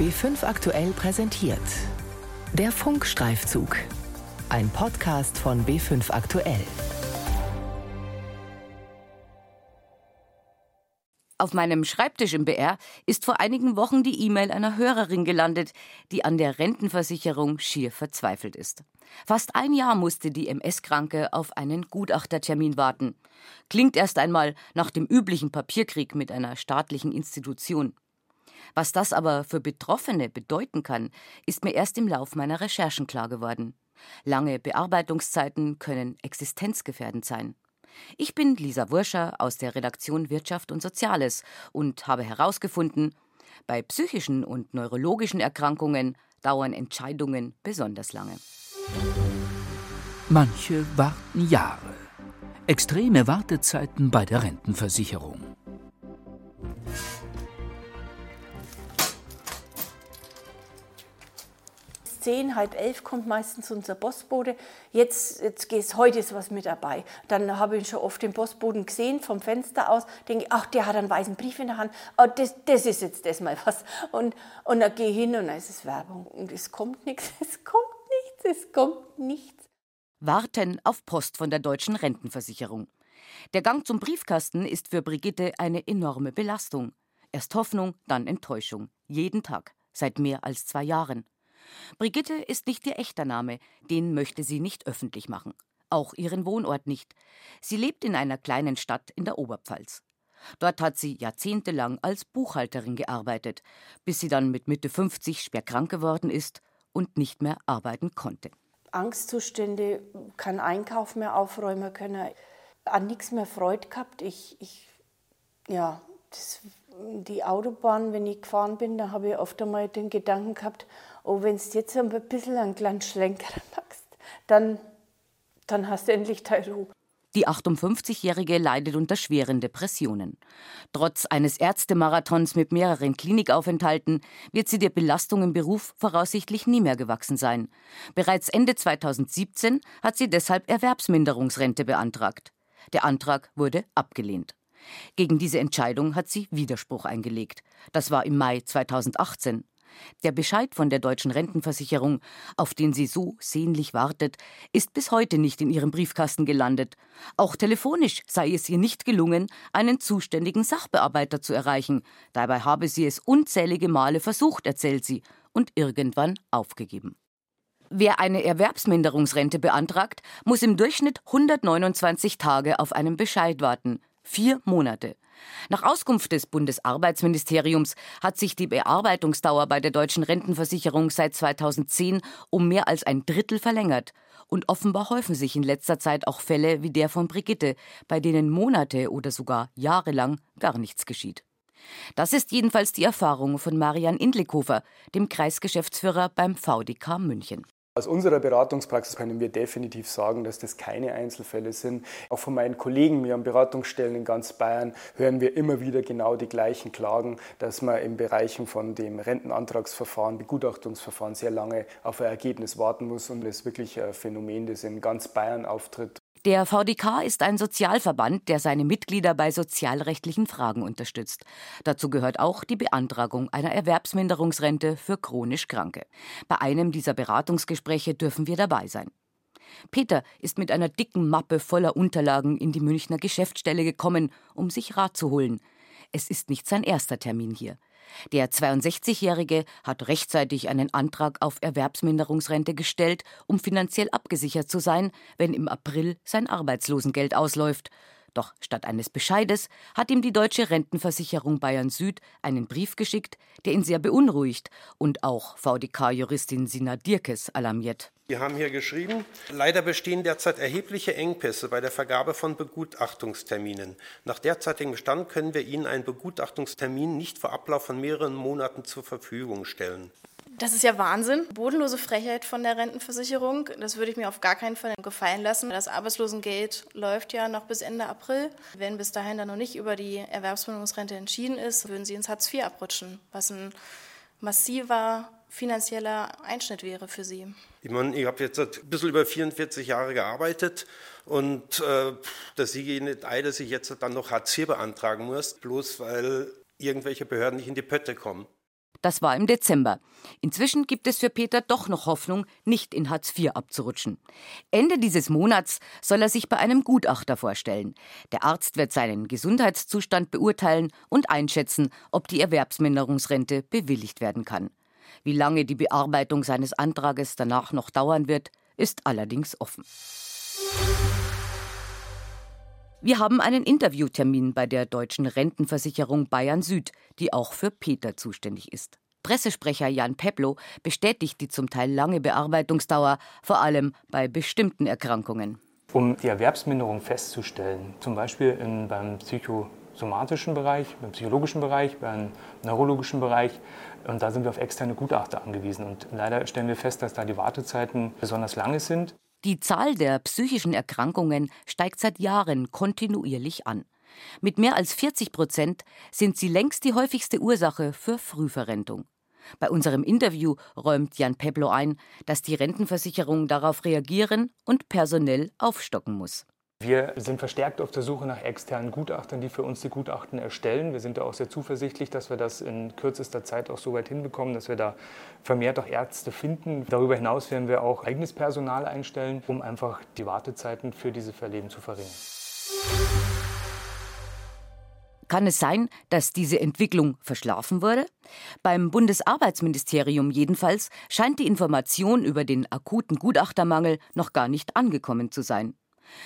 B5 aktuell präsentiert. Der Funkstreifzug. Ein Podcast von B5 aktuell. Auf meinem Schreibtisch im BR ist vor einigen Wochen die E-Mail einer Hörerin gelandet, die an der Rentenversicherung schier verzweifelt ist. Fast ein Jahr musste die MS-Kranke auf einen Gutachtertermin warten. Klingt erst einmal nach dem üblichen Papierkrieg mit einer staatlichen Institution. Was das aber für Betroffene bedeuten kann, ist mir erst im Lauf meiner Recherchen klar geworden. Lange Bearbeitungszeiten können existenzgefährdend sein. Ich bin Lisa Wurscher aus der Redaktion Wirtschaft und Soziales und habe herausgefunden, bei psychischen und neurologischen Erkrankungen dauern Entscheidungen besonders lange. Manche warten Jahre. Extreme Wartezeiten bei der Rentenversicherung. Zehn, halb elf kommt meistens unser Postbote. Jetzt, jetzt geht's, heute ist was mit dabei. Dann habe ich schon oft den Postboten gesehen vom Fenster aus. Denke ach, der hat einen weißen Brief in der Hand. Oh, das, das ist jetzt das mal was. Und, und dann gehe ich hin und dann ist es Werbung. Und es kommt nichts, es kommt nichts, es kommt nichts. Warten auf Post von der deutschen Rentenversicherung. Der Gang zum Briefkasten ist für Brigitte eine enorme Belastung. Erst Hoffnung, dann Enttäuschung. Jeden Tag. Seit mehr als zwei Jahren. Brigitte ist nicht ihr echter Name, den möchte sie nicht öffentlich machen. Auch ihren Wohnort nicht. Sie lebt in einer kleinen Stadt in der Oberpfalz. Dort hat sie jahrzehntelang als Buchhalterin gearbeitet, bis sie dann mit Mitte 50 schwer krank geworden ist und nicht mehr arbeiten konnte. Angstzustände, kein Einkauf mehr aufräumen können, an nichts mehr Freude gehabt. Ich, ich ja, das, die Autobahn, wenn ich gefahren bin, da habe ich oft einmal den Gedanken gehabt, oh, wenn du jetzt ein bisschen einen kleinen Schlenker machst, dann, dann hast du endlich deine Ruhe. Die 58-Jährige leidet unter schweren Depressionen. Trotz eines Ärztemarathons mit mehreren Klinikaufenthalten wird sie der Belastung im Beruf voraussichtlich nie mehr gewachsen sein. Bereits Ende 2017 hat sie deshalb Erwerbsminderungsrente beantragt. Der Antrag wurde abgelehnt. Gegen diese Entscheidung hat sie Widerspruch eingelegt. Das war im Mai 2018. Der Bescheid von der deutschen Rentenversicherung, auf den sie so sehnlich wartet, ist bis heute nicht in ihrem Briefkasten gelandet. Auch telefonisch sei es ihr nicht gelungen, einen zuständigen Sachbearbeiter zu erreichen. Dabei habe sie es unzählige Male versucht, erzählt sie, und irgendwann aufgegeben. Wer eine Erwerbsminderungsrente beantragt, muss im Durchschnitt 129 Tage auf einen Bescheid warten. Vier Monate. Nach Auskunft des Bundesarbeitsministeriums hat sich die Bearbeitungsdauer bei der deutschen Rentenversicherung seit 2010 um mehr als ein Drittel verlängert. Und offenbar häufen sich in letzter Zeit auch Fälle wie der von Brigitte, bei denen Monate oder sogar jahrelang gar nichts geschieht. Das ist jedenfalls die Erfahrung von Marian Indlikofer, dem Kreisgeschäftsführer beim VDK München. Aus unserer Beratungspraxis können wir definitiv sagen, dass das keine Einzelfälle sind. Auch von meinen Kollegen mir an Beratungsstellen in ganz Bayern hören wir immer wieder genau die gleichen Klagen, dass man in Bereichen von dem Rentenantragsverfahren, Begutachtungsverfahren sehr lange auf ein Ergebnis warten muss und das ist wirklich ein Phänomen, das in ganz Bayern auftritt. Der VDK ist ein Sozialverband, der seine Mitglieder bei sozialrechtlichen Fragen unterstützt. Dazu gehört auch die Beantragung einer Erwerbsminderungsrente für chronisch Kranke. Bei einem dieser Beratungsgespräche dürfen wir dabei sein. Peter ist mit einer dicken Mappe voller Unterlagen in die Münchner Geschäftsstelle gekommen, um sich Rat zu holen. Es ist nicht sein erster Termin hier. Der 62-Jährige hat rechtzeitig einen Antrag auf Erwerbsminderungsrente gestellt, um finanziell abgesichert zu sein, wenn im April sein Arbeitslosengeld ausläuft. Doch statt eines Bescheides hat ihm die deutsche Rentenversicherung Bayern Süd einen Brief geschickt, der ihn sehr beunruhigt und auch VDK-Juristin Sina Dirkes alarmiert. Wir haben hier geschrieben, leider bestehen derzeit erhebliche Engpässe bei der Vergabe von Begutachtungsterminen. Nach derzeitigem Stand können wir Ihnen einen Begutachtungstermin nicht vor Ablauf von mehreren Monaten zur Verfügung stellen. Das ist ja Wahnsinn. Bodenlose Frechheit von der Rentenversicherung. Das würde ich mir auf gar keinen Fall gefallen lassen. Das Arbeitslosengeld läuft ja noch bis Ende April. Wenn bis dahin dann noch nicht über die Erwerbsminderungsrente entschieden ist, würden Sie ins Hartz IV abrutschen, was ein massiver finanzieller Einschnitt wäre für Sie. Ich meine, ich habe jetzt ein bisschen über 44 Jahre gearbeitet und äh, dass ich nicht ein, dass ich jetzt dann noch Hartz IV beantragen muss, bloß weil irgendwelche Behörden nicht in die Pötte kommen. Das war im Dezember. Inzwischen gibt es für Peter doch noch Hoffnung, nicht in Hartz IV abzurutschen. Ende dieses Monats soll er sich bei einem Gutachter vorstellen. Der Arzt wird seinen Gesundheitszustand beurteilen und einschätzen, ob die Erwerbsminderungsrente bewilligt werden kann. Wie lange die Bearbeitung seines Antrages danach noch dauern wird, ist allerdings offen. Wir haben einen Interviewtermin bei der deutschen Rentenversicherung Bayern Süd, die auch für Peter zuständig ist. Pressesprecher Jan Peplo bestätigt die zum Teil lange Bearbeitungsdauer, vor allem bei bestimmten Erkrankungen. Um die Erwerbsminderung festzustellen, zum Beispiel in, beim psychosomatischen Bereich, beim psychologischen Bereich, beim neurologischen Bereich, und da sind wir auf externe Gutachter angewiesen. Und leider stellen wir fest, dass da die Wartezeiten besonders lange sind. Die Zahl der psychischen Erkrankungen steigt seit Jahren kontinuierlich an. Mit mehr als 40 Prozent sind sie längst die häufigste Ursache für Frühverrentung. Bei unserem Interview räumt Jan Peblo ein, dass die Rentenversicherung darauf reagieren und personell aufstocken muss. Wir sind verstärkt auf der Suche nach externen Gutachtern, die für uns die Gutachten erstellen. Wir sind da auch sehr zuversichtlich, dass wir das in kürzester Zeit auch so weit hinbekommen, dass wir da vermehrt auch Ärzte finden. Darüber hinaus werden wir auch eigenes Personal einstellen, um einfach die Wartezeiten für diese Fälle zu verringern. Kann es sein, dass diese Entwicklung verschlafen wurde? Beim Bundesarbeitsministerium jedenfalls scheint die Information über den akuten Gutachtermangel noch gar nicht angekommen zu sein.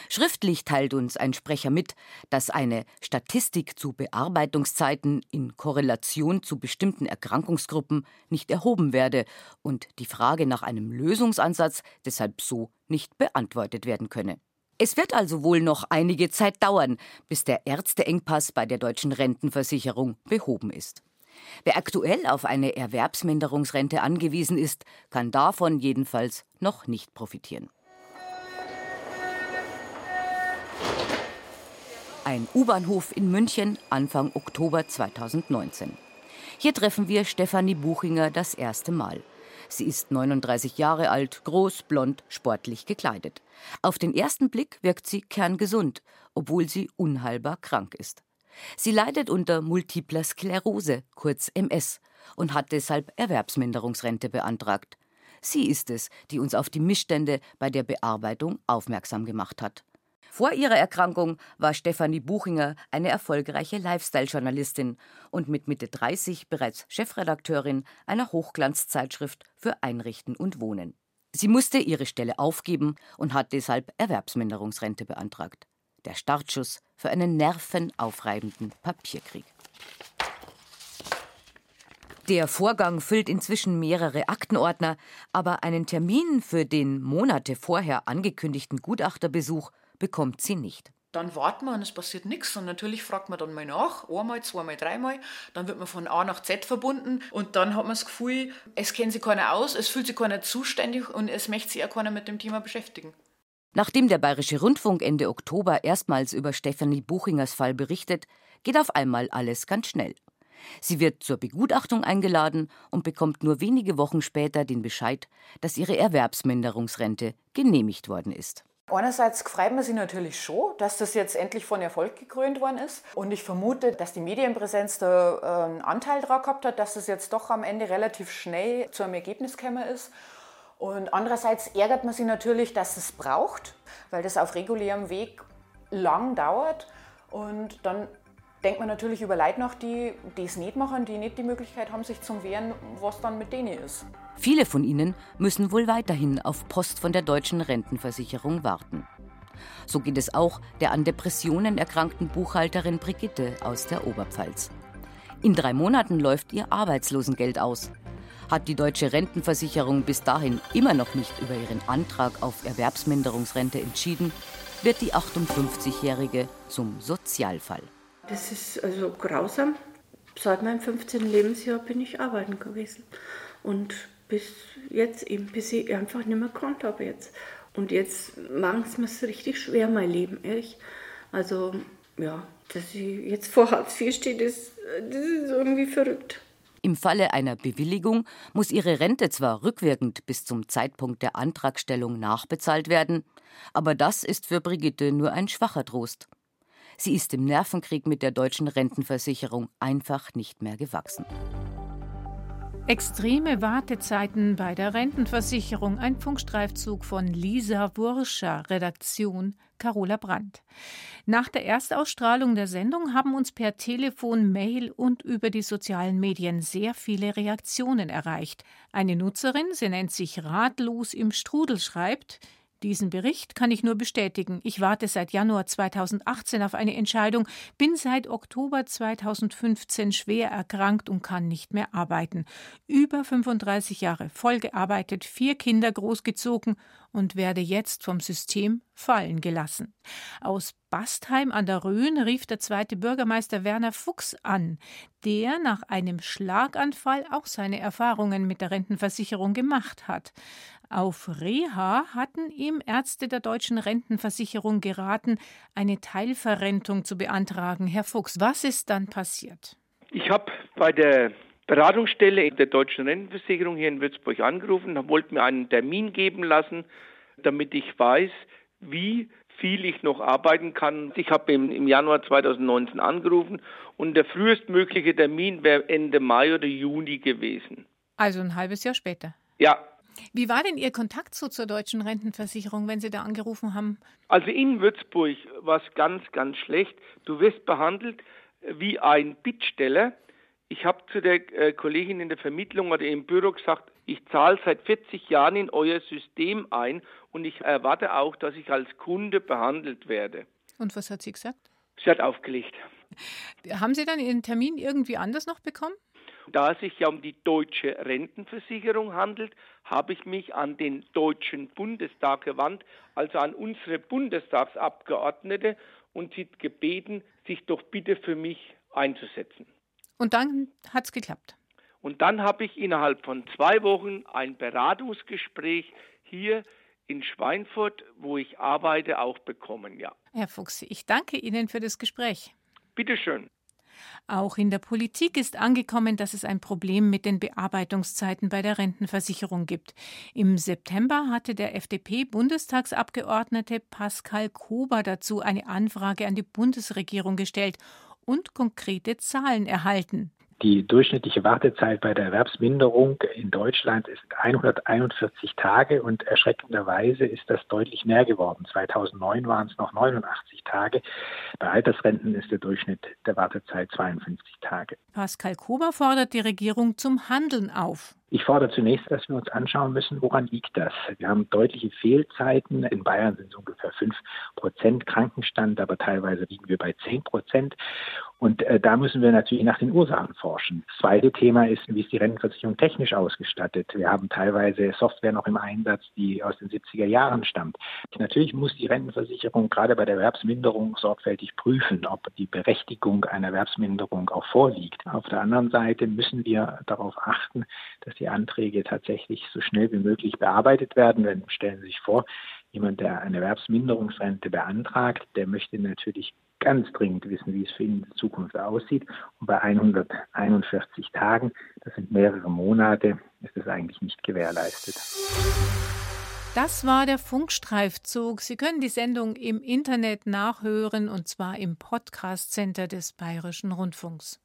Schriftlich teilt uns ein Sprecher mit, dass eine Statistik zu Bearbeitungszeiten in Korrelation zu bestimmten Erkrankungsgruppen nicht erhoben werde und die Frage nach einem Lösungsansatz deshalb so nicht beantwortet werden könne. Es wird also wohl noch einige Zeit dauern, bis der Ärzteengpass bei der deutschen Rentenversicherung behoben ist. Wer aktuell auf eine Erwerbsminderungsrente angewiesen ist, kann davon jedenfalls noch nicht profitieren. Ein U-Bahnhof in München Anfang Oktober 2019. Hier treffen wir Stefanie Buchinger das erste Mal. Sie ist 39 Jahre alt, groß, blond, sportlich gekleidet. Auf den ersten Blick wirkt sie kerngesund, obwohl sie unheilbar krank ist. Sie leidet unter multipler Sklerose, kurz MS, und hat deshalb Erwerbsminderungsrente beantragt. Sie ist es, die uns auf die Missstände bei der Bearbeitung aufmerksam gemacht hat. Vor ihrer Erkrankung war Stefanie Buchinger eine erfolgreiche Lifestyle-Journalistin und mit Mitte 30 bereits Chefredakteurin einer Hochglanzzeitschrift für Einrichten und Wohnen. Sie musste ihre Stelle aufgeben und hat deshalb Erwerbsminderungsrente beantragt. Der Startschuss für einen nervenaufreibenden Papierkrieg. Der Vorgang füllt inzwischen mehrere Aktenordner, aber einen Termin für den Monate vorher angekündigten Gutachterbesuch bekommt sie nicht. Dann warten wir und es passiert nichts. Und natürlich fragt man dann mal nach, einmal, zweimal, dreimal. Dann wird man von A nach Z verbunden und dann hat man das Gefühl, es kennt sich keiner aus, es fühlt sich keiner zuständig und es möchte sich auch keiner mit dem Thema beschäftigen. Nachdem der Bayerische Rundfunk Ende Oktober erstmals über Stefanie Buchingers Fall berichtet, geht auf einmal alles ganz schnell. Sie wird zur Begutachtung eingeladen und bekommt nur wenige Wochen später den Bescheid, dass ihre Erwerbsminderungsrente genehmigt worden ist. Einerseits freut man sich natürlich schon, dass das jetzt endlich von Erfolg gekrönt worden ist. Und ich vermute, dass die Medienpräsenz da einen Anteil daran gehabt hat, dass das jetzt doch am Ende relativ schnell zu einem Ergebnis gekommen ist. Und andererseits ärgert man sich natürlich, dass es braucht, weil das auf regulärem Weg lang dauert. Und dann denkt man natürlich über Leute nach, die das nicht machen, die nicht die Möglichkeit haben, sich zu wehren, was dann mit denen ist. Viele von ihnen müssen wohl weiterhin auf Post von der deutschen Rentenversicherung warten. So geht es auch der an Depressionen erkrankten Buchhalterin Brigitte aus der Oberpfalz. In drei Monaten läuft ihr Arbeitslosengeld aus. Hat die deutsche Rentenversicherung bis dahin immer noch nicht über ihren Antrag auf Erwerbsminderungsrente entschieden, wird die 58-Jährige zum Sozialfall. Das ist also grausam. Seit meinem 15. Lebensjahr bin ich arbeiten gewesen. Und bis jetzt eben, bis ich einfach nicht mehr konnte habe jetzt. Und jetzt machen es mir richtig schwer, mein Leben, ehrlich. Also, ja, dass ich jetzt vor Hartz IV stehe, das, das ist irgendwie verrückt. Im Falle einer Bewilligung muss ihre Rente zwar rückwirkend bis zum Zeitpunkt der Antragstellung nachbezahlt werden, aber das ist für Brigitte nur ein schwacher Trost. Sie ist im Nervenkrieg mit der deutschen Rentenversicherung einfach nicht mehr gewachsen. Extreme Wartezeiten bei der Rentenversicherung. Ein Funkstreifzug von Lisa Wurscher, Redaktion Carola Brandt. Nach der Erstausstrahlung der Sendung haben uns per Telefon, Mail und über die sozialen Medien sehr viele Reaktionen erreicht. Eine Nutzerin, sie nennt sich Ratlos im Strudel, schreibt, diesen Bericht kann ich nur bestätigen. Ich warte seit Januar 2018 auf eine Entscheidung, bin seit Oktober 2015 schwer erkrankt und kann nicht mehr arbeiten. Über 35 Jahre voll gearbeitet, vier Kinder großgezogen und werde jetzt vom System fallen gelassen. Aus Bastheim an der Rhön rief der zweite Bürgermeister Werner Fuchs an, der nach einem Schlaganfall auch seine Erfahrungen mit der Rentenversicherung gemacht hat. Auf Reha hatten ihm Ärzte der deutschen Rentenversicherung geraten, eine Teilverrentung zu beantragen. Herr Fuchs, was ist dann passiert? Ich habe bei der Beratungsstelle der deutschen Rentenversicherung hier in Würzburg angerufen und wollte mir einen Termin geben lassen, damit ich weiß, wie viel ich noch arbeiten kann. Ich habe im, im, Januar 2019 angerufen und der frühestmögliche Termin wäre Ende Mai oder Juni gewesen. Also ein halbes Jahr später. Ja, wie war denn Ihr Kontakt so zur deutschen Rentenversicherung, wenn Sie da angerufen haben? Also in Würzburg war es ganz, ganz schlecht. Du wirst behandelt wie ein Bittsteller. Ich habe zu der äh, Kollegin in der Vermittlung oder im Büro gesagt, ich zahle seit 40 Jahren in euer System ein und ich erwarte auch, dass ich als Kunde behandelt werde. Und was hat sie gesagt? Sie hat aufgelegt. Haben Sie dann Ihren Termin irgendwie anders noch bekommen? Da es sich ja um die deutsche Rentenversicherung handelt, habe ich mich an den Deutschen Bundestag gewandt, also an unsere Bundestagsabgeordnete und sie gebeten, sich doch bitte für mich einzusetzen. Und dann hat es geklappt. Und dann habe ich innerhalb von zwei Wochen ein Beratungsgespräch hier in Schweinfurt, wo ich arbeite, auch bekommen, ja. Herr Fuchs, ich danke Ihnen für das Gespräch. Bitteschön. Auch in der Politik ist angekommen, dass es ein Problem mit den Bearbeitungszeiten bei der Rentenversicherung gibt. Im September hatte der FDP-Bundestagsabgeordnete Pascal Kober dazu eine Anfrage an die Bundesregierung gestellt und konkrete Zahlen erhalten. Die durchschnittliche Wartezeit bei der Erwerbsminderung in Deutschland ist 141 Tage und erschreckenderweise ist das deutlich mehr geworden. 2009 waren es noch 89 Tage. Bei Altersrenten ist der Durchschnitt der Wartezeit 52 Tage. Pascal Kober fordert die Regierung zum Handeln auf. Ich fordere zunächst, dass wir uns anschauen müssen, woran liegt das? Wir haben deutliche Fehlzeiten. In Bayern sind es ungefähr 5 Prozent Krankenstand, aber teilweise liegen wir bei 10 Prozent. Und äh, da müssen wir natürlich nach den Ursachen forschen. Das zweite Thema ist, wie ist die Rentenversicherung technisch ausgestattet? Wir haben teilweise Software noch im Einsatz, die aus den 70er Jahren stammt. Natürlich muss die Rentenversicherung gerade bei der Erwerbsminderung sorgfältig prüfen, ob die Berechtigung einer Erwerbsminderung auch vorliegt. Auf der anderen Seite müssen wir darauf achten, dass die Anträge tatsächlich so schnell wie möglich bearbeitet werden. Denn stellen Sie sich vor, jemand, der eine Erwerbsminderungsrente beantragt, der möchte natürlich ganz dringend wissen, wie es für ihn in Zukunft aussieht. Und bei 141 Tagen, das sind mehrere Monate, ist es eigentlich nicht gewährleistet. Das war der Funkstreifzug. Sie können die Sendung im Internet nachhören und zwar im Podcast Center des Bayerischen Rundfunks.